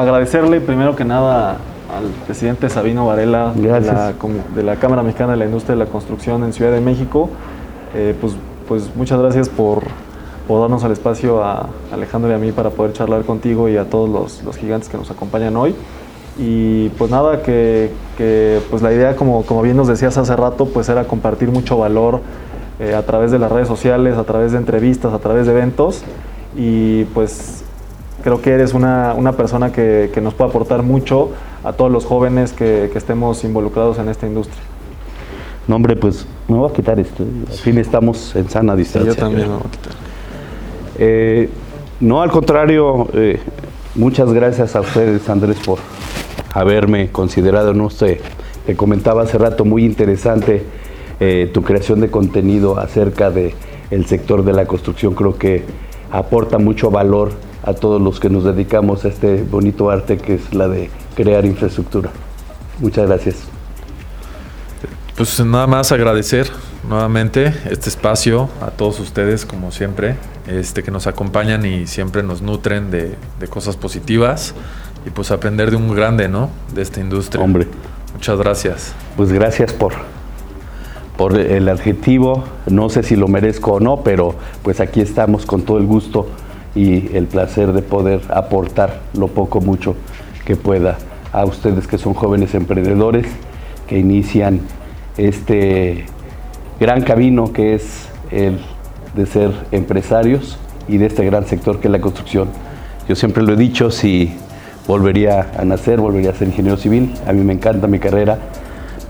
agradecerle primero que nada al presidente Sabino Varela de la, de la, Cámara Mexicana de la Industria de la Construcción en Ciudad de México. Eh, pues, pues muchas gracias por, por, darnos el espacio a Alejandro y a mí para poder charlar contigo y a todos los, los gigantes que nos acompañan hoy. Y pues nada, que, que, pues la idea, como, como bien nos decías hace rato, pues era compartir mucho valor eh, a través de las redes sociales, a través de entrevistas, a través de eventos. Y pues creo que eres una, una persona que, que, nos puede aportar mucho a todos los jóvenes que, que, estemos involucrados en esta industria. No, hombre, pues me voy a quitar esto. Al fin estamos en sana distancia. yo también me voy a quitar. Eh, no, al contrario, eh, muchas gracias a ustedes, Andrés, por haberme considerado. No sé, te comentaba hace rato, muy interesante eh, tu creación de contenido acerca del el sector de la construcción. Creo que aporta mucho valor a todos los que nos dedicamos a este bonito arte que es la de crear infraestructura. Muchas gracias. Pues nada más agradecer nuevamente este espacio a todos ustedes, como siempre, este, que nos acompañan y siempre nos nutren de, de cosas positivas y pues aprender de un grande, ¿no? De esta industria. Hombre. Muchas gracias. Pues gracias por, por el adjetivo. No sé si lo merezco o no, pero pues aquí estamos con todo el gusto y el placer de poder aportar lo poco mucho que pueda a ustedes que son jóvenes emprendedores que inician este gran camino que es el de ser empresarios y de este gran sector que es la construcción. Yo siempre lo he dicho, si volvería a nacer, volvería a ser ingeniero civil, a mí me encanta mi carrera,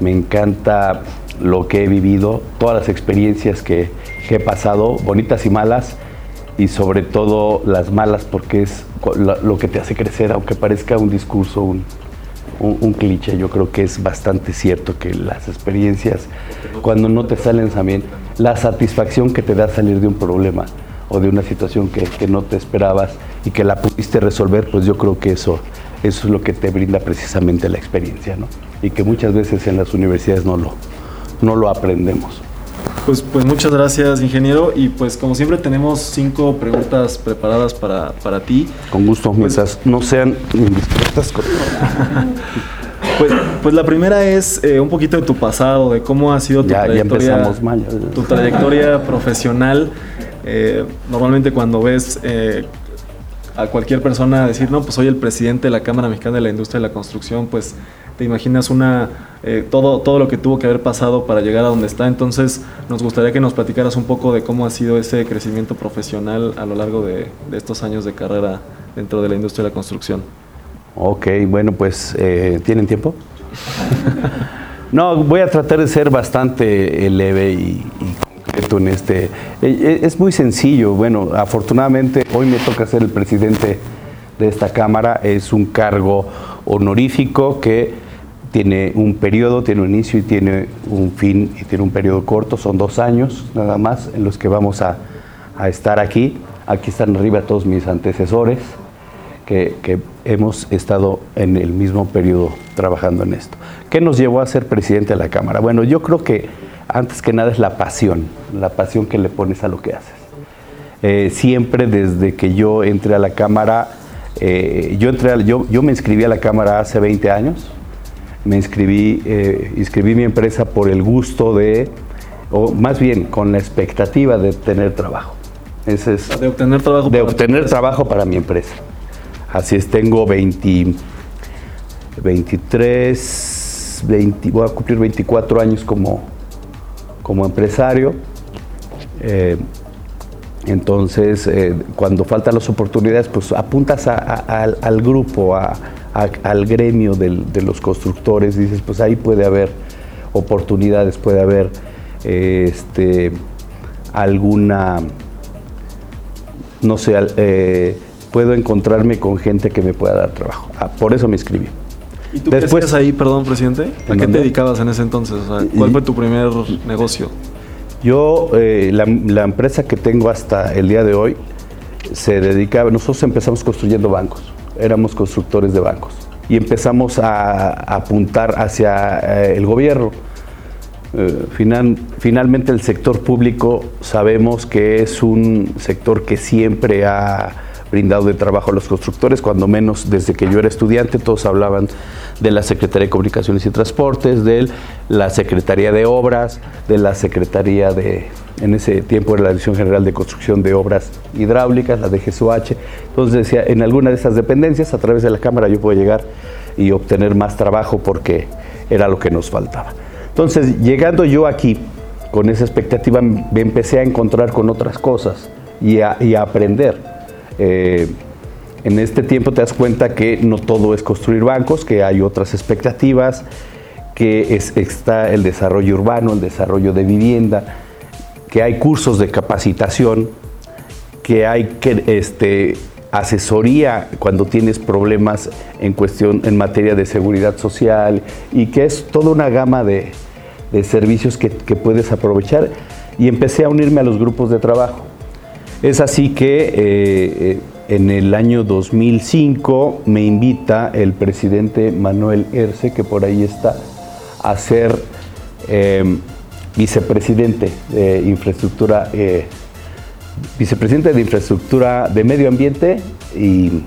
me encanta lo que he vivido, todas las experiencias que, que he pasado, bonitas y malas, y sobre todo las malas porque es lo que te hace crecer, aunque parezca un discurso, un, un, cliché, yo creo que es bastante cierto que las experiencias, cuando no te salen también, la satisfacción que te da salir de un problema o de una situación que, que no te esperabas y que la pudiste resolver, pues yo creo que eso, eso es lo que te brinda precisamente la experiencia, ¿no? Y que muchas veces en las universidades no lo, no lo aprendemos. Pues, pues muchas gracias, ingeniero. Y pues como siempre tenemos cinco preguntas preparadas para, para ti. Con gusto, mientras pues, no sean indiscretas. Pues, pues la primera es eh, un poquito de tu pasado, de cómo ha sido tu ya, trayectoria, ya empezamos mal. tu trayectoria profesional. Eh, normalmente cuando ves eh, a cualquier persona decir, no, pues soy el presidente de la Cámara Mexicana de la Industria de la Construcción, pues te imaginas una eh, todo, todo lo que tuvo que haber pasado para llegar a donde está. Entonces, nos gustaría que nos platicaras un poco de cómo ha sido ese crecimiento profesional a lo largo de, estos años de carrera dentro de la industria de la construcción. Ok, bueno, pues, eh, ¿tienen tiempo? no, voy a tratar de ser bastante leve y, y en este. Eh, es muy sencillo. Bueno, afortunadamente hoy me toca ser el presidente de esta Cámara. Es un cargo honorífico que tiene un periodo, tiene un inicio y tiene un fin y tiene un periodo corto, son dos años nada más en los que vamos a, a estar aquí. Aquí están arriba todos mis antecesores que, que, hemos estado en el mismo periodo trabajando en esto. ¿Qué nos llevó a ser presidente de la Cámara? Bueno, yo creo que antes que nada es la pasión, la pasión que le pones a lo que haces. Eh, siempre desde que yo entré a la Cámara, eh, yo, entré yo, yo me inscribí a la Cámara hace 20 años, me inscribí, eh, inscribí mi empresa por el gusto de, o más bien con la expectativa de tener trabajo. Ese es, de obtener trabajo. De obtener trabajo para mi empresa. Así es, tengo 20, 23, 20, voy a cumplir 24 años como, como empresario. Eh, entonces, eh, cuando faltan las oportunidades, pues apuntas al, grupo, a, al gremio de los constructores, dices, pues ahí puede haber oportunidades, puede haber este, alguna, no sé, eh, puedo encontrarme con gente que me pueda dar trabajo. Ah, por eso me inscribí. ¿Y tú Después, ahí, perdón, presidente? ¿A qué te dedicabas en ese entonces? O sea, ¿Cuál fue tu primer negocio? Yo, eh, la, la, empresa que tengo hasta el día de hoy, se dedicaba, nosotros empezamos construyendo bancos éramos constructores de bancos y empezamos a, a apuntar hacia eh, el gobierno. Eh, final, finalmente el sector público sabemos que es un sector que siempre ha brindado de trabajo a los constructores, cuando menos desde que yo era estudiante todos hablaban de la Secretaría de Comunicaciones y Transportes, de la Secretaría de Obras, de la Secretaría de, en ese tiempo era la Dirección General de Construcción de Obras Hidráulicas, la de. Entonces decía, en alguna de esas dependencias, a través de la Cámara yo puedo llegar y obtener más trabajo porque era lo que nos faltaba. Entonces, llegando yo aquí, con esa expectativa, me empecé a encontrar con otras cosas y a, aprender. Eh, en este tiempo te das cuenta que no todo es construir bancos, que hay otras expectativas, que está el desarrollo urbano, el desarrollo de vivienda, que hay cursos de capacitación, que hay que, este, asesoría cuando tienes problemas en cuestión en materia de seguridad social y que es toda una gama de, servicios que, puedes aprovechar y empecé a unirme a los grupos de trabajo. Es así que eh, en el año 2005 me invita el presidente Manuel Erce, que por ahí está, a ser eh, vicepresidente de infraestructura, eh, vicepresidente de infraestructura de medio ambiente y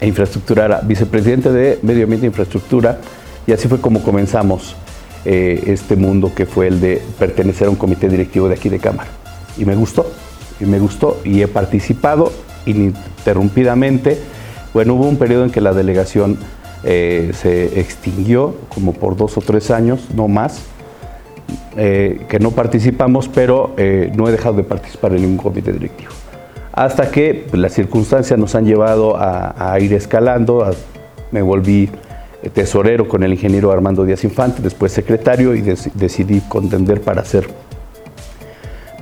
e infraestructura, vicepresidente de medio ambiente e infraestructura, y así fue como comenzamos este mundo que fue el de pertenecer a un comité directivo de aquí de Cámara. Y me gustó y me gustó y he participado ininterrumpidamente. Bueno, hubo un periodo en que la delegación eh, se extinguió, como por dos o tres años, no más, eh, que no participamos, pero eh, no he dejado de participar en ningún comité directivo. Hasta que las circunstancias nos han llevado a, ir escalando, me volví tesorero con el ingeniero Armando Díaz Infante, después secretario y decidí contender para ser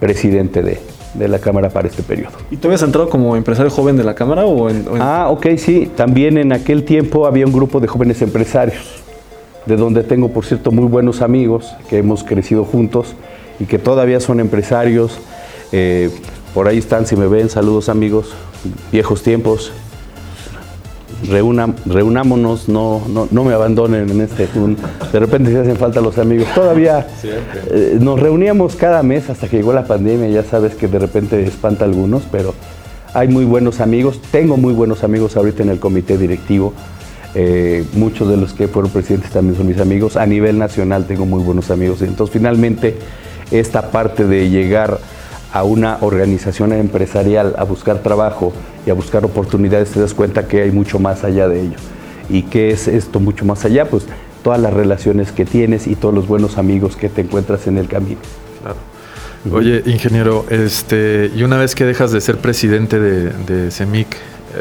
presidente de, de la Cámara para este periodo. ¿Y tú habías entrado como empresario joven de la Cámara o en, Ah, ok, sí. También en aquel tiempo había un grupo de jóvenes empresarios, de donde tengo, por cierto, muy buenos amigos que hemos crecido juntos y que todavía son empresarios. Eh, por ahí están, si me ven, saludos amigos, viejos tiempos, reúna, reunámonos, no, no, me abandonen en este. de repente se hacen falta los amigos. Todavía eh, nos reuníamos cada mes hasta que llegó la pandemia, ya sabes que de repente espanta a algunos, pero hay muy buenos amigos. Tengo muy buenos amigos ahorita en el comité directivo. Eh, muchos de los que fueron presidentes también son mis amigos. A nivel nacional tengo muy buenos amigos. Entonces, finalmente, esta parte de llegar a una organización empresarial a buscar trabajo y a buscar oportunidades, te das cuenta que hay mucho más allá de ello. ¿Y qué es esto mucho más allá? Pues todas las relaciones que tienes y todos los buenos amigos que te encuentras en el camino. Claro. Oye, ingeniero, este, y una vez que dejas de ser presidente de, de CEMIC,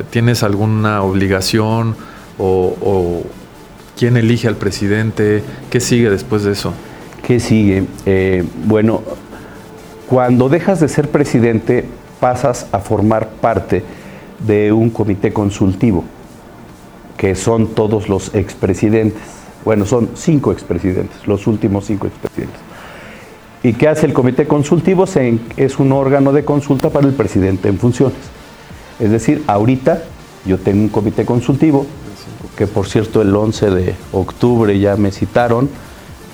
¿tienes alguna obligación o, quién elige al presidente? ¿Qué sigue después de eso? ¿Qué sigue? Eh, bueno, cuando dejas de ser presidente, pasas a formar parte de un comité consultivo, que son todos los expresidentes. Bueno, son cinco expresidentes, los últimos cinco expresidentes. ¿Y qué hace el comité consultivo? Es un órgano de consulta para el presidente en funciones. Es decir, ahorita yo tengo un comité consultivo, que por cierto el 11 de octubre ya me citaron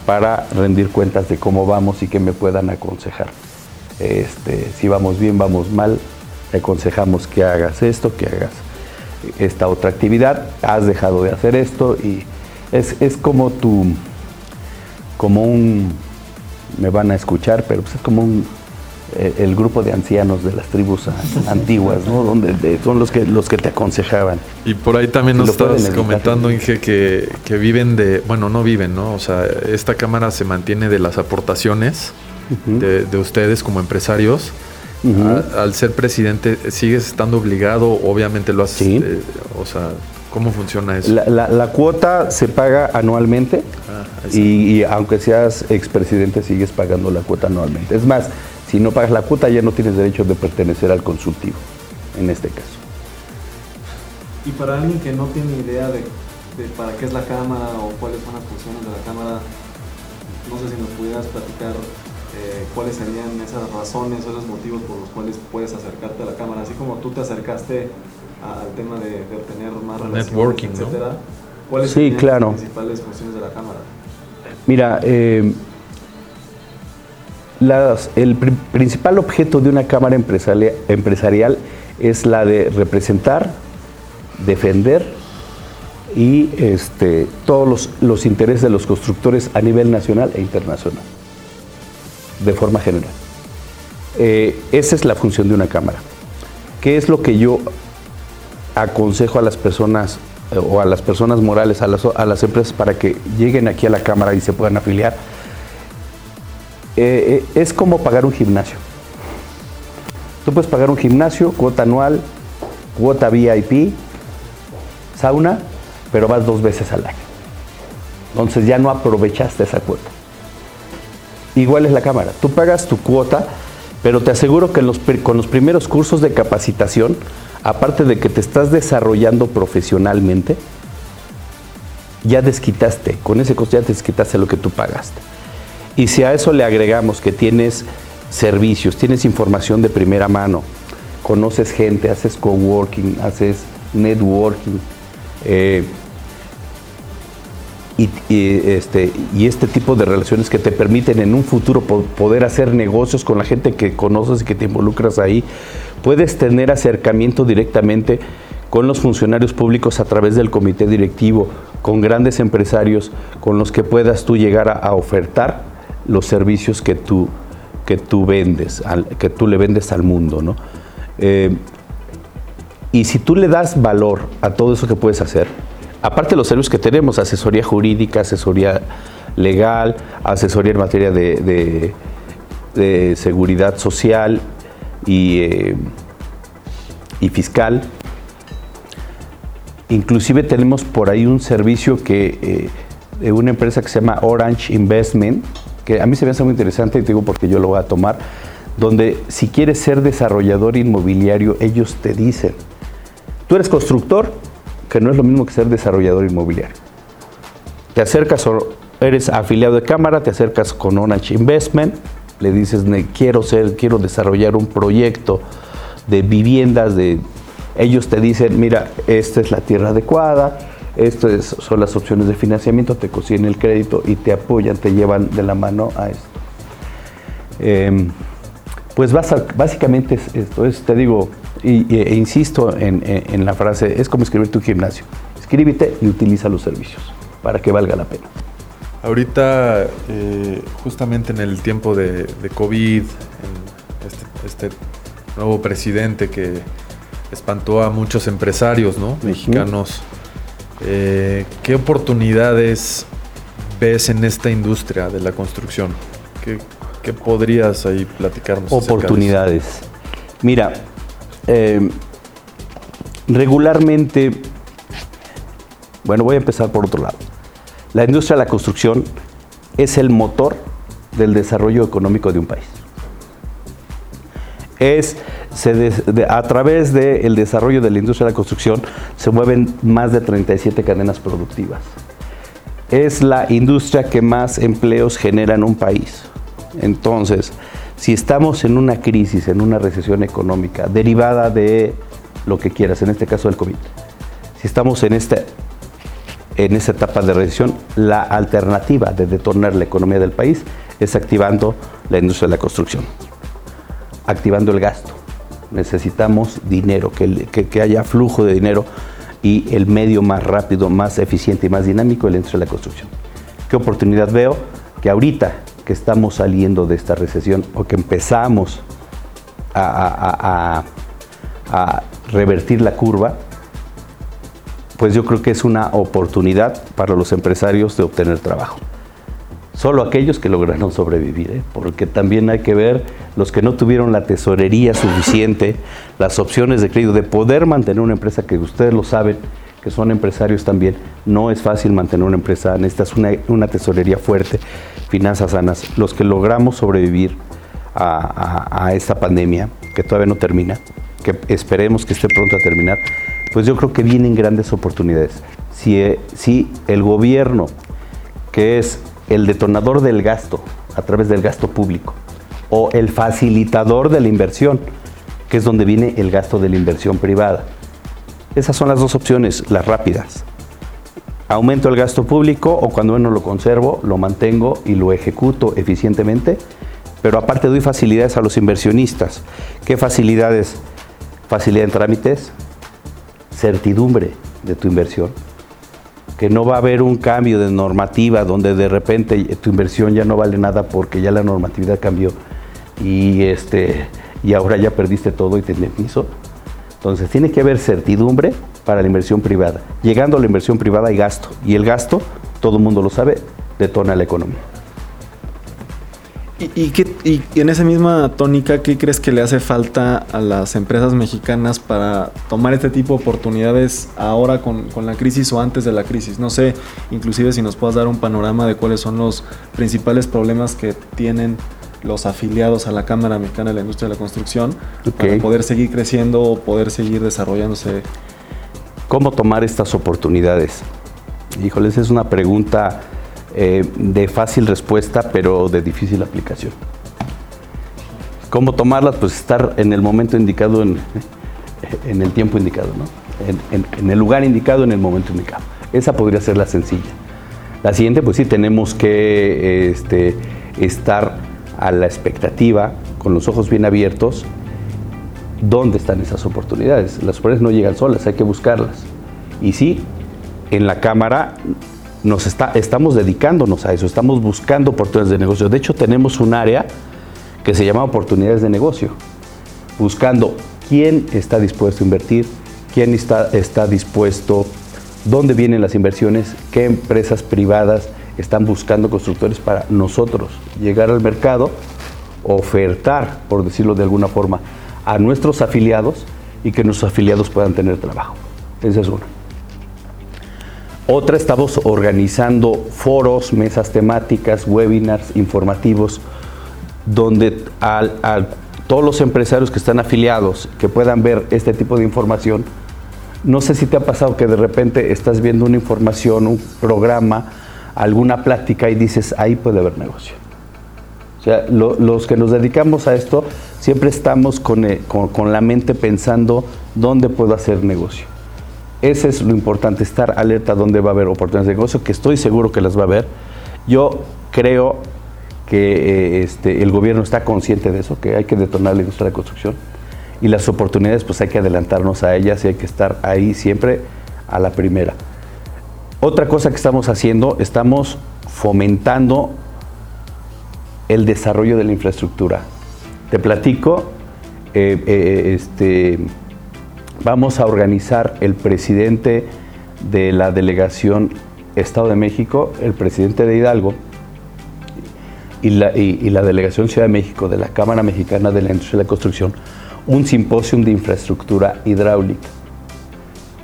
para rendir cuentas de cómo vamos y que me puedan aconsejar. Este, si vamos bien, vamos mal, te aconsejamos que hagas esto, que hagas esta otra actividad, has dejado de hacer esto y es, como tu, como un, me van a escuchar, pero pues es como un, eh, el grupo de ancianos de las tribus antiguas, ¿no? Donde son los que los que te aconsejaban. Y por ahí también nos estás comentando, Inge, que, que viven de, bueno, no viven, ¿no? O sea, esta cámara se mantiene de las aportaciones de, ustedes como empresarios. al ser presidente, ¿sigues estando obligado? Obviamente lo haces. Eh, o sea, ¿cómo funciona eso? La, cuota se paga anualmente ah, y, aunque seas expresidente sigues pagando la cuota anualmente. Es más, si no pagas la cuota ya no tienes derecho de pertenecer al consultivo, en este caso. Y para alguien que no tiene idea de, de para qué es la Cámara o cuáles son las funciones de la Cámara, no sé si nos pudieras platicar eh, cuáles serían esas razones o los motivos por los cuales puedes acercarte a la cámara, así como tú te acercaste al tema de, obtener más relaciones, Networking, etcétera. ¿Cuáles sí, claro. las principales funciones de la cámara? Mira, eh, el principal objeto de una cámara empresarial, es la de representar, defender y este, todos los, intereses de los constructores a nivel nacional e internacional, de forma general. Eh, esa es la función de una cámara. ¿Qué es lo que yo aconsejo a las personas eh, o a las personas morales, a las, a las, empresas para que lleguen aquí a la cámara y se puedan afiliar? Eh, es como pagar un gimnasio. Tú puedes pagar un gimnasio, cuota anual, cuota VIP, sauna, pero vas dos veces al año. Entonces ya no aprovechaste esa cuota. Igual es la cámara. Tú pagas tu cuota, pero te aseguro que con los primeros cursos de capacitación, aparte de que te estás desarrollando profesionalmente, ya desquitaste, con ese costo ya desquitaste lo que tú pagaste. Y si a eso le agregamos que tienes servicios, tienes información de primera mano, conoces gente, haces coworking, haces networking, eh, y, este, y este tipo de relaciones que te permiten en un futuro poder hacer negocios con la gente que conoces y que te involucras ahí, puedes tener acercamiento directamente con los funcionarios públicos a través del comité directivo, con grandes empresarios con los que puedas tú llegar a, ofertar los servicios que tú, que tú vendes, que tú le vendes al mundo. ¿no? Eh, y si tú le das valor a todo eso que puedes hacer, aparte de los servicios que tenemos, asesoría jurídica, asesoría legal, asesoría en materia de, seguridad social y, eh, y, fiscal. Inclusive tenemos por ahí un servicio que, eh, de una empresa que se llama Orange Investment, que a mí se me hace muy interesante y te digo porque yo lo voy a tomar, donde si quieres ser desarrollador inmobiliario, ellos te dicen, Tú eres constructor, que no es lo mismo que ser desarrollador inmobiliario. Te acercas eres afiliado de cámara, te acercas con Onach Investment, le dices, quiero ser, quiero desarrollar un proyecto de viviendas, de ellos te dicen, mira, esta es la tierra adecuada, estas son las opciones de financiamiento, te consiguen el crédito y te apoyan, te llevan de la mano a esto. Em, pues básicamente esto es, te digo, y, e insisto en, la frase, es como escribir tu gimnasio. Escríbete y utiliza los servicios para que valga la pena. Ahorita, eh, justamente en el tiempo de, COVID, este, este, nuevo presidente que espantó a muchos empresarios ¿no? mexicanos, eh, ¿qué oportunidades ves en esta industria de la construcción? ¿Qué, qué podrías ahí platicarnos? Oportunidades. Mira, eh, regularmente, bueno, voy a empezar por otro lado. La industria de la construcción es el motor del desarrollo económico de un país. Es, a través del desarrollo de la industria de la construcción se mueven más de 37 cadenas productivas. Es la industria que más empleos genera en un país. Entonces, si estamos en una crisis, en una recesión económica derivada de lo que quieras, en este caso del COVID, si estamos en esta, en esta etapa de recesión, la alternativa de detonar la economía del país es activando la industria de la construcción, activando el gasto. Necesitamos dinero, que, que haya flujo de dinero y el medio más rápido, más eficiente y más dinámico es la industria de la construcción. ¿Qué oportunidad veo? Que ahorita que estamos saliendo de esta recesión o que empezamos a, revertir la curva, pues yo creo que es una oportunidad para los empresarios de obtener trabajo. Solo aquellos que lograron sobrevivir, ¿eh? porque también hay que ver los que no tuvieron la tesorería suficiente, las opciones de crédito, de poder mantener una empresa que ustedes lo saben, que son empresarios también, no es fácil mantener una empresa, necesitas una, una tesorería fuerte, finanzas sanas. Los que logramos sobrevivir a, esta pandemia, que todavía no termina, que esperemos que esté pronto a terminar, pues yo creo que vienen grandes oportunidades. Si, eh, si el gobierno, que es el detonador del gasto a través del gasto público, o el facilitador de la inversión, que es donde viene el gasto de la inversión privada, esas son las dos opciones, las rápidas. Aumento el gasto público o cuando no lo conservo, lo mantengo y lo ejecuto eficientemente, pero aparte doy facilidades a los inversionistas. ¿Qué facilidades? facilidad en trámites, certidumbre de tu inversión, que no va a haber un cambio de normativa donde de repente tu inversión ya no vale nada porque ya la normatividad cambió y, este, y ahora ya perdiste todo y te indemnizo. Entonces tiene que haber certidumbre para la inversión privada. Llegando a la inversión privada hay gasto y el gasto, todo el mundo lo sabe, detona la economía. ¿Y, en esa misma tónica, qué crees que le hace falta a las empresas mexicanas para tomar este tipo de oportunidades ahora con, con, la crisis o antes de la crisis? No sé, inclusive si nos puedas dar un panorama de cuáles son los principales problemas que tienen los afiliados a la Cámara Mexicana de la Industria de la Construcción para poder seguir creciendo o poder seguir desarrollándose. ¿Cómo tomar estas oportunidades? Híjoles, es una pregunta eh, de fácil respuesta, pero de difícil aplicación. ¿Cómo tomarlas? Pues estar en el momento indicado, en, en el tiempo indicado, ¿no? en, en, el lugar indicado, en el momento indicado. Esa podría ser la sencilla. La siguiente, pues sí, tenemos que este, estar a la expectativa, con los ojos bien abiertos, dónde están esas oportunidades. Las oportunidades no llegan solas, hay que buscarlas. Y sí, en la Cámara nos está, estamos dedicándonos a eso, estamos buscando oportunidades de negocio. De hecho, tenemos un área que se llama oportunidades de negocio, buscando quién está dispuesto a invertir, quién está, está dispuesto, dónde vienen las inversiones, qué empresas privadas están buscando constructores para nosotros llegar al mercado, ofertar, por decirlo de alguna forma, a nuestros afiliados y que nuestros afiliados puedan tener trabajo. Esa es una. Otra, estamos organizando foros, mesas temáticas, webinars informativos, donde a todos los empresarios que están afiliados, que puedan ver este tipo de información, no sé si te ha pasado que de repente estás viendo una información, un programa, alguna plática y dices, ahí puede haber negocio. O sea, los que nos dedicamos a esto siempre estamos eh, con, con, la mente pensando dónde puedo hacer negocio. Ese es lo importante, estar alerta dónde va a haber oportunidades de negocio, que estoy seguro que las va a haber. Yo creo que eh, este, el gobierno está consciente de eso, que hay que detonar la industria de construcción y las oportunidades pues hay que adelantarnos a ellas y hay que estar ahí siempre a la primera. Otra cosa que estamos haciendo, estamos fomentando el desarrollo de la infraestructura. Te platico, eh, eh, este, vamos a organizar el presidente de la delegación Estado de México, el presidente de Hidalgo y la, delegación Ciudad de México de la Cámara Mexicana de la Industria de la Construcción, un simposio de infraestructura hidráulica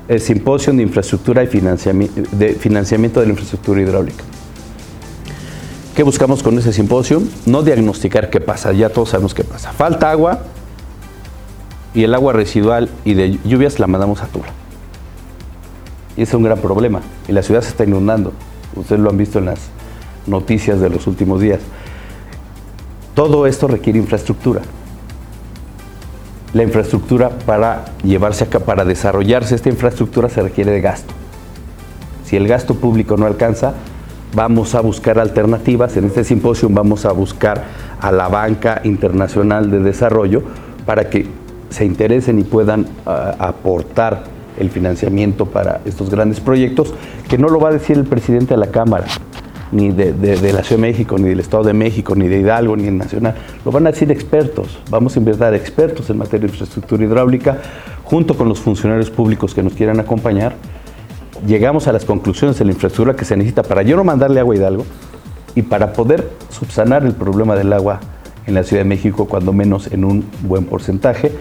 el simposio de infraestructura y financiamiento de, la infraestructura hidráulica. ¿Qué buscamos con ese simposio? No diagnosticar qué pasa, ya todos sabemos qué pasa. Falta agua y el agua residual y de lluvias la mandamos a Tula. Y es un gran problema. Y la ciudad se está inundando. Ustedes lo han visto en las noticias de los últimos días. Todo esto requiere infraestructura la infraestructura para llevarse acá, para desarrollarse esta infraestructura se requiere de gasto. Si el gasto público no alcanza, vamos a buscar alternativas. En este simposio vamos a buscar a la banca internacional de desarrollo para que se interesen y puedan ah, aportar el financiamiento para estos grandes proyectos, que no lo va a decir el presidente de la Cámara, ni de, la Ciudad de México, ni del Estado de México, ni de Hidalgo, ni en Nacional. Lo van a decir expertos. Vamos a invertir expertos en materia de infraestructura hidráulica, junto con los funcionarios públicos que nos quieran acompañar. Llegamos a las conclusiones de la infraestructura que se necesita para yo no mandarle agua a Hidalgo y para poder subsanar el problema del agua en la Ciudad de México, cuando menos en un buen porcentaje.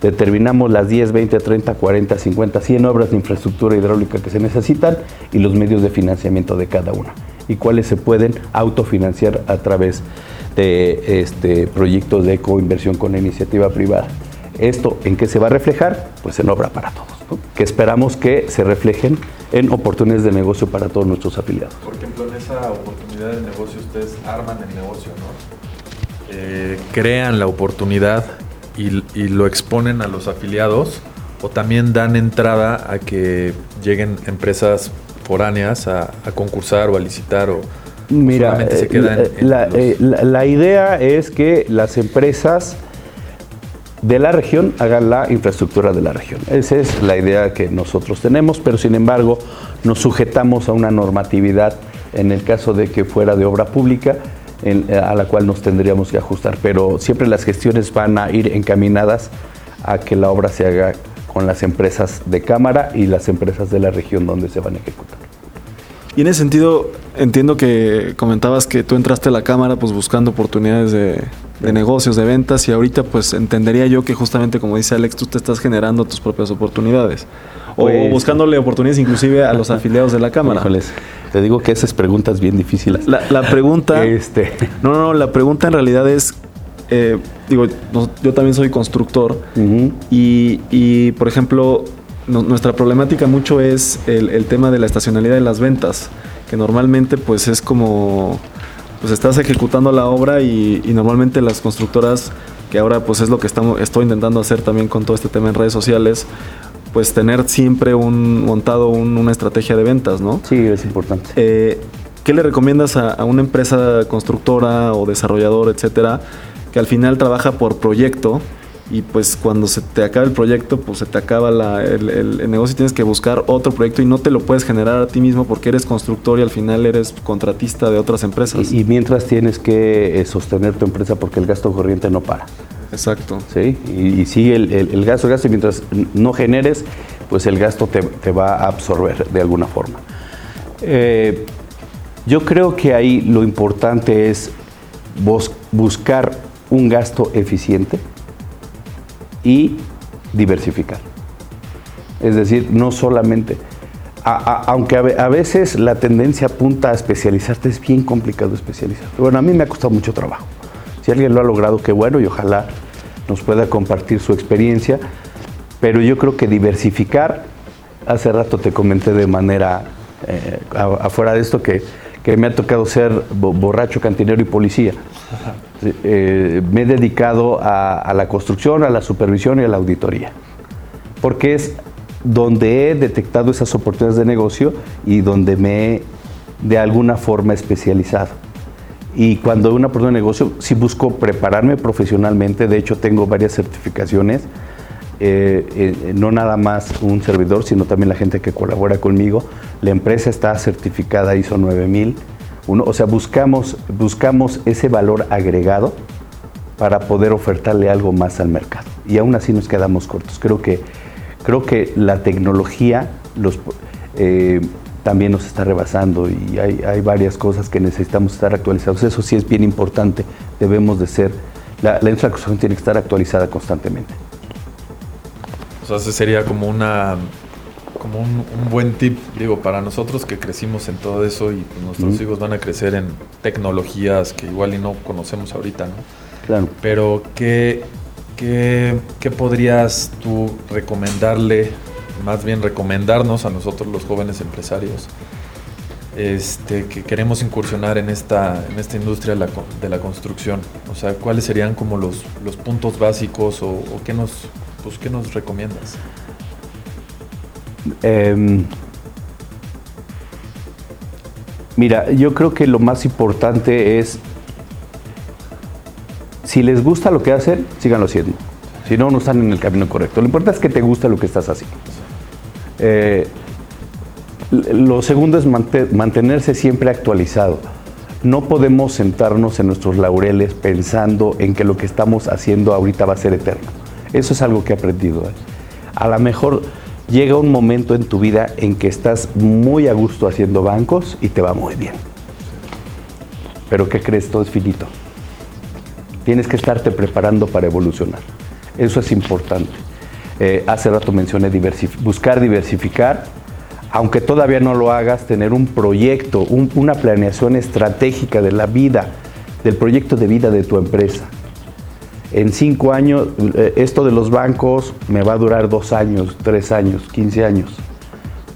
Determinamos las 10, 20, 30, 40, 50, 100 obras de infraestructura hidráulica que se necesitan y los medios de financiamiento de cada una y cuáles se pueden autofinanciar a través de este, proyectos de coinversión con la iniciativa privada. ¿Esto en qué se va a reflejar? Pues en obra para todos, que esperamos que se reflejen en oportunidades de negocio para todos nuestros afiliados. Por ejemplo, en esa oportunidad de negocio ustedes arman el negocio, ¿no? Eh, crean la oportunidad y, y lo exponen a los afiliados o también dan entrada a que lleguen empresas a, concursar o a licitar o Mira, eh, la, eh, la, idea es que las empresas de la región haga la infraestructura de la región. Esa es la idea que nosotros tenemos, pero sin embargo nos sujetamos a una normatividad en el caso de que fuera de obra pública a la cual nos tendríamos que ajustar, pero siempre las gestiones van a ir encaminadas a que la obra se haga con las empresas de cámara y las empresas de la región donde se van a ejecutar. Y en ese sentido, entiendo que comentabas que tú entraste a la cámara pues buscando oportunidades de, negocios, de ventas, y ahorita pues entendería yo que justamente como dice Alex, tú te estás generando tus propias oportunidades. o pues, buscándole oportunidades inclusive a los afiliados de la cámara. te digo que esas preguntas bien difíciles. La, pregunta... este. No, no, la pregunta en realidad es eh, digo, yo también soy constructor y, por ejemplo, nuestra problemática mucho es el, tema de la estacionalidad de las ventas, que normalmente pues es como, pues estás ejecutando la obra y, normalmente las constructoras, que ahora pues es lo que estamos, estoy intentando hacer también con todo este tema en redes sociales, pues tener siempre un montado una estrategia de ventas, ¿no? Sí, es importante. Eh, ¿Qué le recomiendas a, a, una empresa constructora o desarrollador, etcétera, que al final trabaja por proyecto y pues cuando se te acaba el proyecto, pues se te acaba el, negocio y tienes que buscar otro proyecto y no te lo puedes generar a ti mismo porque eres constructor y al final eres contratista de otras empresas. Y, mientras tienes que eh, sostener tu empresa porque el gasto corriente no para. Exacto. Sí, y, si el, gasto, el gasto, y mientras no generes, pues el gasto te, va a absorber de alguna forma. Eh, yo creo que ahí lo importante es buscar un gasto eficiente y diversificar. Es decir, no solamente, aunque a, veces la tendencia apunta a especializarte, es bien complicado especializarte. Bueno, a mí me ha costado mucho trabajo. Si alguien lo ha logrado, qué bueno y ojalá nos pueda compartir su experiencia. Pero yo creo que diversificar, hace rato te comenté de manera eh, afuera de esto que, que me ha tocado ser borracho, cantinero y policía. Eh, me he dedicado a, la construcción, a la supervisión y a la auditoría, porque es donde he detectado esas oportunidades de negocio y donde me he de alguna forma especializado. Y cuando una oportunidad de negocio, sí busco prepararme profesionalmente, de hecho tengo varias certificaciones, eh, eh, no nada más un servidor, sino también la gente que colabora conmigo. La empresa está certificada ISO 9000 o sea, buscamos, buscamos ese valor agregado para poder ofertarle algo más al mercado. Y aún así nos quedamos cortos. Creo que, creo que la tecnología los, eh, también nos está rebasando y hay, varias cosas que necesitamos estar actualizados. Eso sí es bien importante. Debemos de ser, la, la infraestructura tiene que estar actualizada constantemente. O sea, sería como una como un, buen tip, digo, para nosotros que crecimos en todo eso y pues, nuestros hijos van a crecer en tecnologías que igual y no conocemos ahorita, ¿no? Claro. Pero, ¿qué, qué, qué podrías tú recomendarle, más bien recomendarnos a nosotros los jóvenes empresarios? Este, que queremos incursionar en esta, en esta industria de la, construcción. O sea, ¿cuáles serían como los, los puntos básicos o, o qué, nos, pues, qué nos recomiendas? Em, mira, yo creo que lo más importante es, si les gusta lo que hacen, síganlo haciendo. Si no, no están en el camino correcto. Lo importante es que te guste lo que estás haciendo. Eh, lo segundo es mantenerse siempre actualizado. No podemos sentarnos en nuestros laureles pensando en que lo que estamos haciendo ahorita va a ser eterno. Eso es algo que he aprendido. ¿eh? A lo mejor llega un momento en tu vida en que estás muy a gusto haciendo bancos y te va muy bien. Pero ¿qué crees? Todo es finito. Tienes que estarte preparando para evolucionar. Eso es importante. Eh, hace rato mencioné buscar diversificar, aunque todavía no lo hagas, tener un proyecto, una planeación estratégica de la vida, del proyecto de vida de tu empresa en cinco años, eh, esto de los bancos me va a durar dos años, tres años, quince años,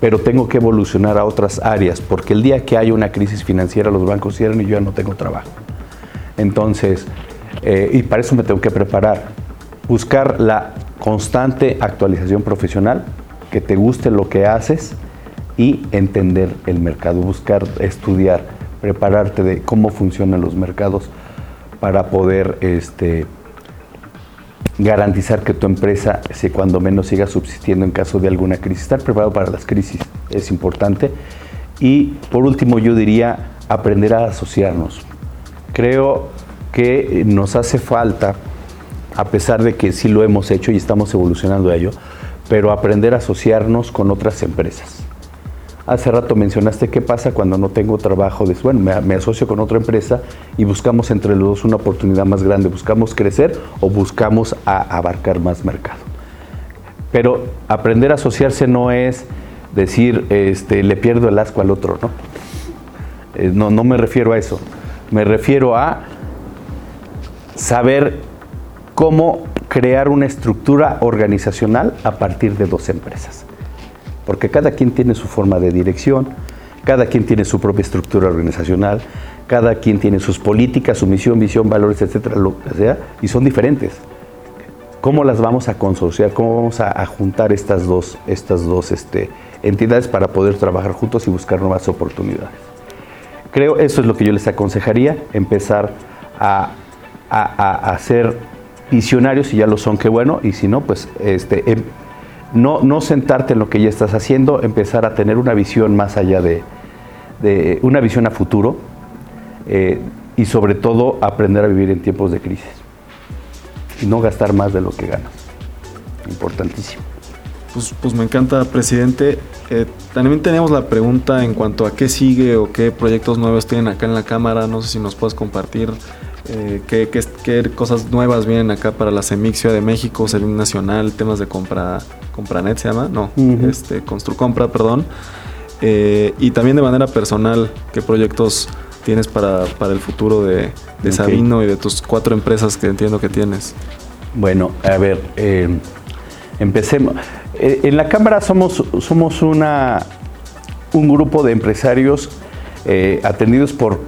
pero tengo que evolucionar a otras áreas, porque el día que haya una crisis financiera los bancos cierran y yo ya no tengo trabajo. Entonces, eh, y para eso me tengo que preparar, buscar la constante actualización profesional, que te guste lo que haces y entender el mercado, buscar estudiar, prepararte de cómo funcionan los mercados para poder este, garantizar que tu empresa, se, cuando menos, siga subsistiendo en caso de alguna crisis. Estar preparado para las crisis es importante. Y por último, yo diría aprender a asociarnos. Creo que nos hace falta, a pesar de que sí lo hemos hecho y estamos evolucionando a ello, pero aprender a asociarnos con otras empresas. Hace rato mencionaste qué pasa cuando no tengo trabajo. De, bueno, me, asocio con otra empresa y buscamos entre los dos una oportunidad más grande. Buscamos crecer o buscamos abarcar más mercado. Pero aprender a asociarse no es decir, este, le pierdo el asco al otro, ¿no? Eh, no, no me refiero a eso. Me refiero a saber cómo crear una estructura organizacional a partir de dos empresas. Porque cada quien tiene su forma de dirección, cada quien tiene su propia estructura organizacional, cada quien tiene sus políticas, su misión, visión, valores, etcétera, lo que sea, y son diferentes. ¿Cómo las vamos a consorciar? ¿Cómo vamos a, juntar estas dos, estas dos este, entidades para poder trabajar juntos y buscar nuevas oportunidades? Creo eso es lo que yo les aconsejaría, empezar a, a, a ser visionarios, si ya lo son, qué bueno, y si no, pues este, em, no, no sentarte en lo que ya estás haciendo, empezar a tener una visión más allá de, una visión a futuro eh, y sobre todo aprender a vivir en tiempos de crisis y no gastar más de lo que ganas. Importantísimo. Pues, pues me encanta, presidente. Eh, también tenemos la pregunta en cuanto a qué sigue o qué proyectos nuevos tienen acá en la Cámara. No sé si nos puedes compartir eh, ¿qué, cosas nuevas vienen acá para la CEMIC Ciudad de México, Serín Nacional, temas de compra, Compranet se llama, no, este, Construcompra, perdón. Eh, y también de manera personal, ¿qué proyectos tienes para, el futuro de, Sabino y de tus cuatro empresas que entiendo que tienes? Bueno, a ver, eh, empecemos. en la Cámara somos, somos una, un grupo de empresarios atendidos por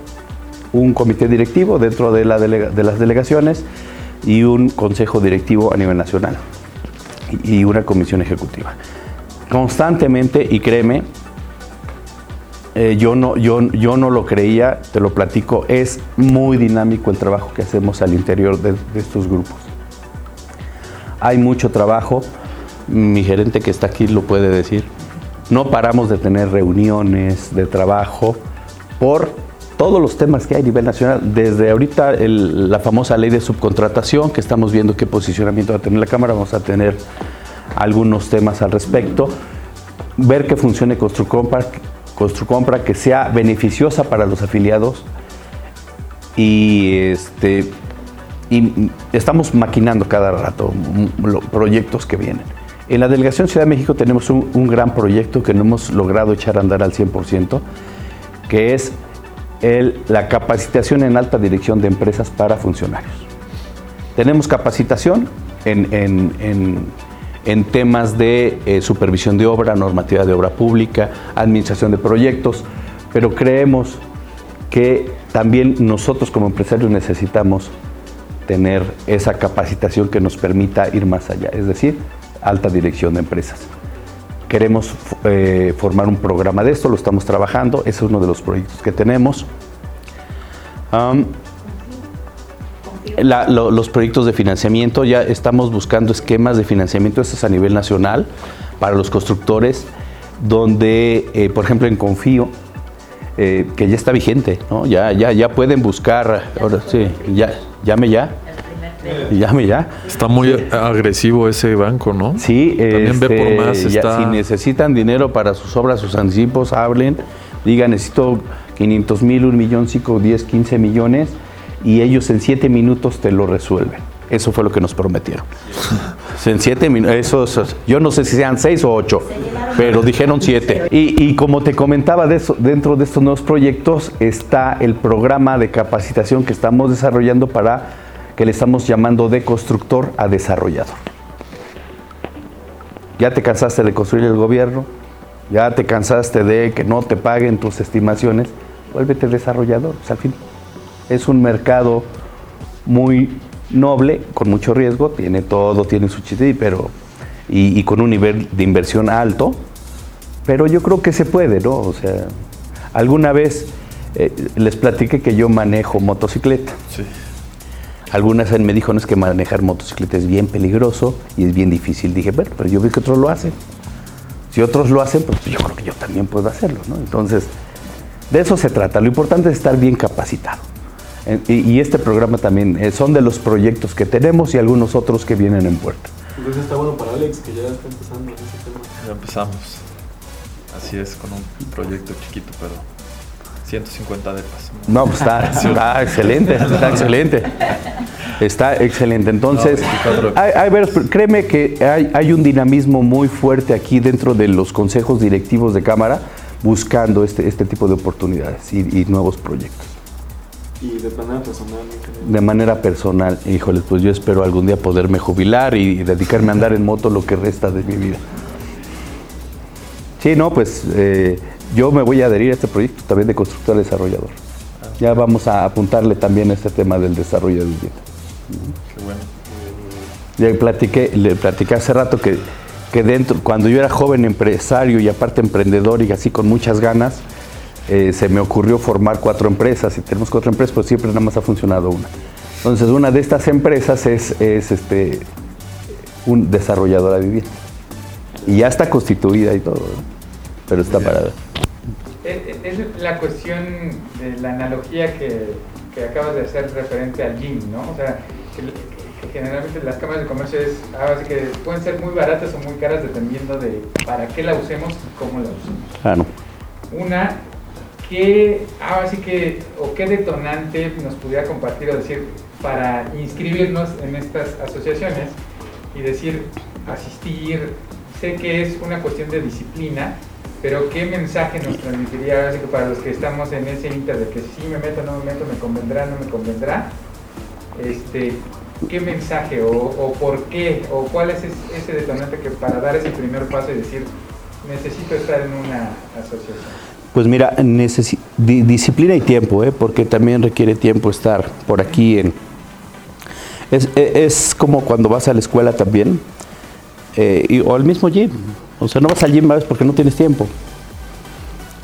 un comité directivo dentro de, las delegaciones y un consejo directivo a nivel nacional y una comisión ejecutiva. Constantemente, y créeme, eh, yo, no, yo, yo no lo creía, te lo platico, es muy dinámico el trabajo que hacemos al interior de, de estos grupos. Hay mucho trabajo, mi gerente que está aquí lo puede decir, no paramos de tener reuniones de trabajo por todos los temas que hay a nivel nacional, desde ahorita la famosa ley de subcontratación, que estamos viendo qué posicionamiento va a tener la Cámara, vamos a tener algunos temas al respecto, ver que funcione Construcompra, Construcompra que sea beneficiosa para los afiliados y, este, y estamos maquinando cada rato proyectos que vienen. En la Delegación Ciudad de México tenemos un, un gran proyecto que no hemos logrado echar a andar al 100%, que es la capacitación en alta dirección de empresas para funcionarios. Tenemos capacitación en, temas de eh, supervisión de obra, normativa de obra pública, administración de proyectos, pero creemos que también nosotros como empresarios necesitamos tener esa capacitación que nos permita ir más allá, es decir, alta dirección de empresas. Queremos eh, formar un programa de esto, lo estamos trabajando, ese es uno de los proyectos que tenemos. los proyectos de financiamiento, ya estamos buscando esquemas de financiamiento, esto es a nivel nacional, para los constructores, donde, eh, por ejemplo, en Confío, eh, que ya está vigente, ¿no? ya, ya, ya pueden buscar, ahora sí, ya, llame ya Llame ya. Está muy agresivo ese banco, ¿no? Sí, también ve por este, más. si necesitan dinero para sus obras, sus anticipos, hablen, digan, necesito 500 mil, un millón, 5, 10, 15 millones, y ellos en 7 minutos te lo resuelven. Eso fue lo que nos prometieron. en 7 minutos, yo no sé si sean 6 o 8, pero dijeron 7. Y, y, como te comentaba, de eso, dentro de estos nuevos proyectos está el programa de capacitación que estamos desarrollando para que le estamos llamando de constructor a desarrollador. Ya te cansaste de construir el gobierno, ya te cansaste de que no te paguen tus estimaciones, vuélvete desarrollador. al fin es un mercado muy noble, con mucho riesgo, tiene todo, tiene su chiste, pero y, con un nivel de inversión alto, pero yo creo que se puede, ¿no? O sea, alguna vez eh, les platiqué que yo manejo motocicleta. Sí. Algunas me dijo, no es que manejar motocicleta es bien peligroso y es bien difícil. Dije, bueno, pero yo vi que otros lo hacen. Si otros lo hacen, pues yo creo que yo también puedo hacerlo, ¿no? Entonces, de eso se trata. Lo importante es estar bien capacitado. Y, este programa también eh, son de los proyectos que tenemos y algunos otros que vienen en puerta. Entonces pues está bueno para Alex, que ya está empezando ese tema. Ya empezamos. Así es, con un proyecto chiquito, pero 150 de paso. No, pues está, está excelente, está excelente. Está excelente. Entonces, hay, créeme que hay, un dinamismo muy fuerte aquí dentro de los consejos directivos de Cámara buscando este, este tipo de oportunidades y, nuevos proyectos. ¿Y de manera personal? De manera personal, híjole, pues yo espero algún día poderme jubilar y dedicarme a andar en moto lo que resta de mi vida. Sí, no, pues eh, yo me voy a adherir a este proyecto también de constructor desarrollador. Ya vamos a apuntarle también a este tema del desarrollo de vivienda. Qué bueno. Ya platiqué, le platiqué hace rato que, que dentro, cuando yo era joven empresario y aparte emprendedor y así con muchas ganas, eh, se me ocurrió formar cuatro empresas y tenemos cuatro empresas, pero siempre nada más ha funcionado una. Entonces una de estas empresas es, es este, un desarrollador de vivienda. Y ya está constituida y todo, pero está parada. Es, la cuestión de la analogía que, que, acabas de hacer referente al gym, ¿no? O sea, que, generalmente las cámaras de comercio es, que pueden ser muy baratas o muy caras dependiendo de para qué la usemos y cómo la usemos. Ah, no. Una, ¿qué, ahora sí que, o qué detonante nos pudiera compartir o decir para inscribirnos en estas asociaciones y decir, asistir, sé que es una cuestión de disciplina, pero ¿qué mensaje nos transmitiría para los que estamos en ese inter de que si me meto, no me meto, me convendrá, no me convendrá? Este, ¿Qué mensaje o, por qué o cuál es ese detonante que para dar ese primer paso y decir necesito estar en una asociación? Pues mira, disciplina y tiempo, ¿eh? porque también requiere tiempo estar por aquí. En, es, e, es como cuando vas a la escuela también, eh, o al mismo gym. O sea, no vas al gym vez porque no tienes tiempo.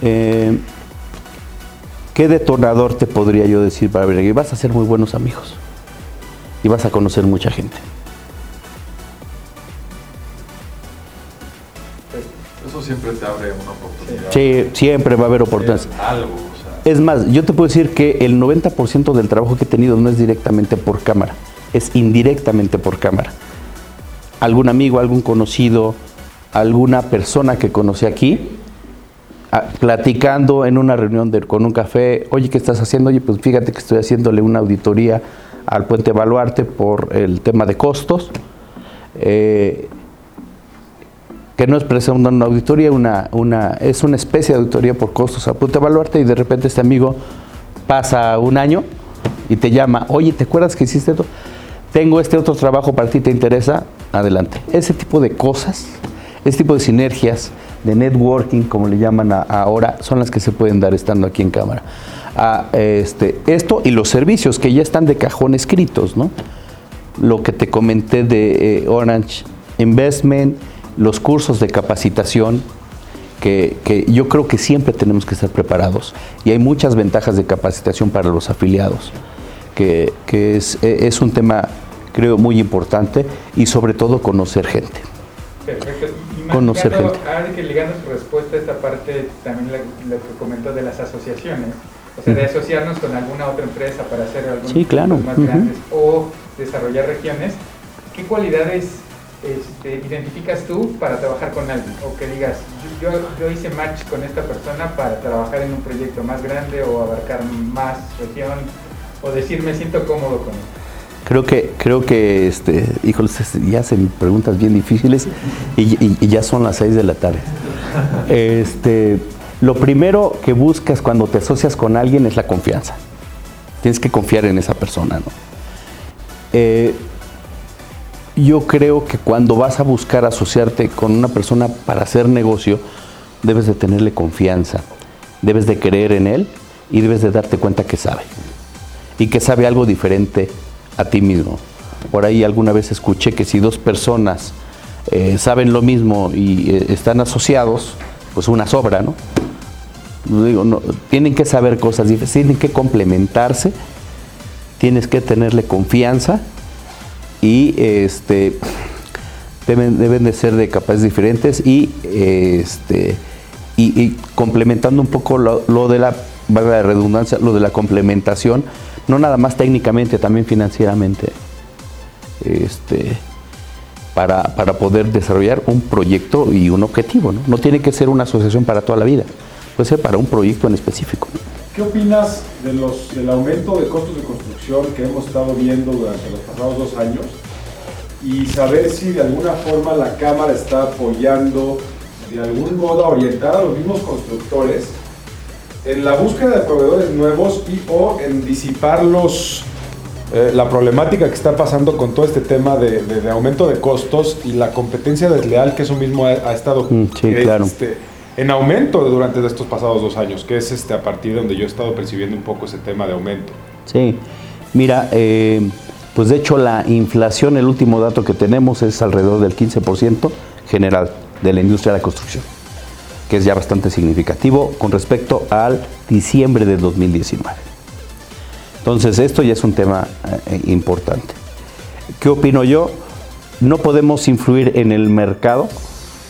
Eh, ¿Qué detonador te podría yo decir para ver? Y vas a hacer muy buenos amigos. Y vas a conocer mucha gente. Eso siempre te abre una oportunidad. Sí, siempre va a haber oportunidades. Es más, yo te puedo decir que el 90% del trabajo que he tenido no es directamente por cámara, es indirectamente por cámara algún amigo, algún conocido, alguna persona que conocí aquí, platicando en una reunión con un café, oye, ¿qué estás haciendo? Oye, pues fíjate que estoy haciéndole una auditoría al puente Baluarte por el tema de costos, eh, que no es precisamente una auditoría, una, una, es una especie de auditoría por costos al puente Baluarte y de repente este amigo pasa un año y te llama, oye, ¿te acuerdas que hiciste esto? Tengo este otro trabajo para ti, ¿te interesa? adelante. Ese tipo de cosas, ese tipo de sinergias, de networking, como le llaman ahora, son las que se pueden dar estando aquí en cámara. este, esto y los servicios que ya están de cajón escritos, ¿no? Lo que te comenté de eh, Orange Investment, los cursos de capacitación, que, yo creo que siempre tenemos que estar preparados. Y hay muchas ventajas de capacitación para los afiliados, que, es, es un tema creo muy importante y sobre todo conocer gente. Perfecto. Conocer gente. Ahora que ligando su respuesta a esta parte, también lo, que comentó de las asociaciones, o sea, de asociarnos con alguna otra empresa para hacer algunos sí, claro. más grandes o desarrollar regiones, ¿qué cualidades este, identificas tú para trabajar con alguien? O que digas, yo, yo, hice match con esta persona para trabajar en un proyecto más grande o abarcar más región, o decir, me siento cómodo con esto. Creo que, creo que, este, híjole, ya hacen preguntas bien difíciles y, ya son las seis de la tarde. Este, lo primero que buscas cuando te asocias con alguien es la confianza. Tienes que confiar en esa persona, ¿no? Eh, yo creo que cuando vas a buscar asociarte con una persona para hacer negocio, debes de tenerle confianza, debes de creer en él y debes de darte cuenta que sabe. Y que sabe algo diferente a ti mismo. Por ahí alguna vez escuché que si dos personas eh, saben lo mismo y eh, están asociados, pues una sobra, ¿no? Digo, no, tienen que saber cosas diferentes, tienen que complementarse tienes que tenerle confianza y este, deben, de ser de capaces diferentes y, este, y, complementando un poco lo, de la, valga la redundancia, lo de la complementación, no nada más técnicamente, también financieramente. Este, para, para, poder desarrollar un proyecto y un objetivo. ¿no? no tiene que ser una asociación para toda la vida, puede ser para un proyecto en específico. ¿Qué opinas del aumento de costos de construcción que hemos estado viendo durante los pasados dos años? Y saber si de alguna forma la Cámara está apoyando de algún modo a orientar a los mismos constructores en la búsqueda de proveedores nuevos y o en disipar los, eh, la problemática que está pasando con todo este tema de, aumento de costos y la competencia desleal que eso mismo ha, estado mm, claro. Este, en aumento durante estos pasados dos años, que es este, a partir de donde yo he estado percibiendo un poco ese tema de aumento. Sí, mira, eh, pues de hecho la inflación, el último dato que tenemos es alrededor del 15% general de la industria de la construcción, que es ya bastante significativo con respecto al diciembre de 2019. Entonces esto ya es un tema eh, importante. ¿Qué opino yo? No podemos influir en el mercado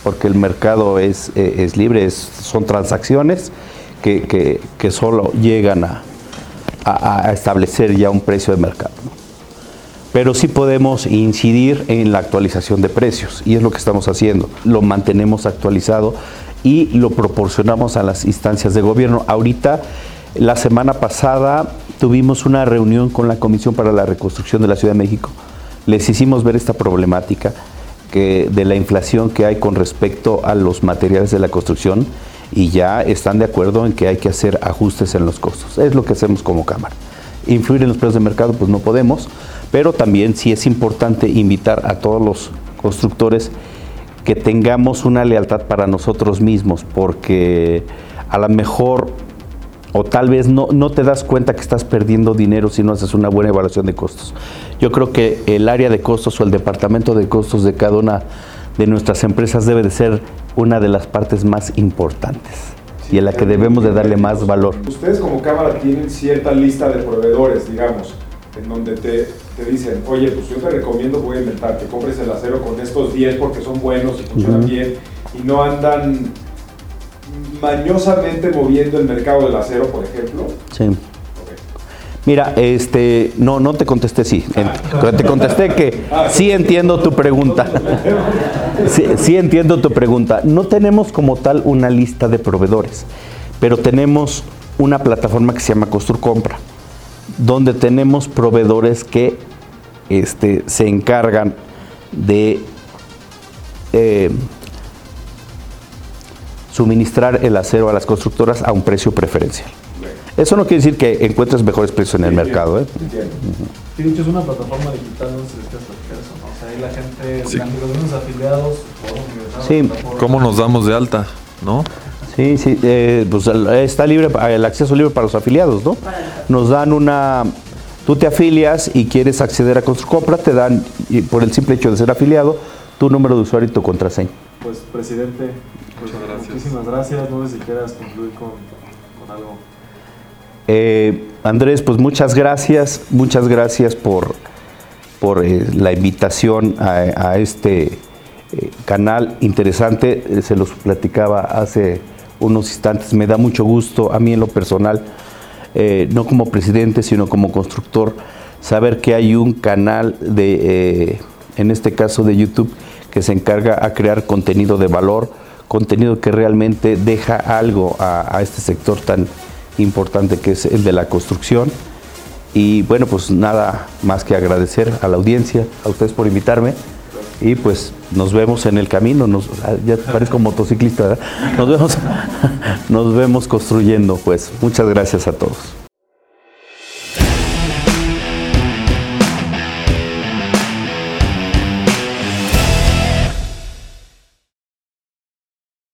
porque el mercado es, eh, es libre, son transacciones que, que, solo llegan a, a, establecer ya un precio de mercado. Pero sí podemos incidir en la actualización de precios y es lo que estamos haciendo. Lo mantenemos actualizado y lo proporcionamos a las instancias de gobierno. Ahorita, la semana pasada, tuvimos una reunión con la Comisión para la Reconstrucción de la Ciudad de México. Les hicimos ver esta problemática de la inflación que hay con respecto a los materiales de la construcción y ya están de acuerdo en que hay que hacer ajustes en los costos. Es lo que hacemos como Cámara. Influir en los precios de mercado pues no podemos, pero también sí es importante invitar a todos los constructores que tengamos una lealtad para nosotros mismos, porque a lo mejor o tal vez no, no te das cuenta que estás perdiendo dinero si no haces una buena evaluación de costos. Yo creo que el área de costos o el departamento de costos de cada una de nuestras empresas debe de ser una de las partes más importantes y a la que debemos de darle más valor. Ustedes como cámara tienen cierta lista de proveedores, digamos, en donde te, te dicen, oye, pues yo te recomiendo, voy a inventar, que compres el acero con estos 10 porque son buenos y funcionan bien y no andan mañosamente moviendo el mercado del acero, por ejemplo? Sí. Mira, este, no, no te contesté sí. Ah. Te contesté que ah, sí entiendo tu pregunta. Sí, entiendo tu pregunta. No tenemos como tal una lista de proveedores, pero tenemos una plataforma que se llama Compra, donde tenemos proveedores que este, se encargan de eh, suministrar el acero a las constructoras a un precio preferencial. Eso no quiere decir que encuentres mejores precios en el mercado. ¿eh? Sí, de hecho es una plataforma digital donde se eso, ¿no? O sea, ahí la gente, sí. los mismos afiliados, sí. ¿Cómo nos damos de alta, no? Sí, sí, eh, pues está libre, el acceso libre para los afiliados, ¿no? Nos dan una, tú te afilias y quieres acceder a Construcompra, te dan, por el simple hecho de ser afiliado, tu número de usuario y tu contraseña. Pues, presidente, Muchas gracias. Muchísimas gracias. No sé si quieras concluir con, algo. Eh, Andrés, pues muchas gracias, muchas gracias por, por eh, la invitación a, este eh, canal interesante. se los platicaba hace unos instantes. Me da mucho gusto a mí en lo personal, no como presidente, sino como constructor, saber que hay un canal de, en este caso de YouTube, que se encarga a crear contenido de valor contenido que realmente deja algo a, este sector tan importante que es el de la construcción. Y bueno, pues nada más que agradecer a la audiencia, a ustedes por invitarme. Y pues nos vemos en el camino, nos, ya parezco motociclista, Nos vemos, nos vemos construyendo, pues muchas gracias a todos.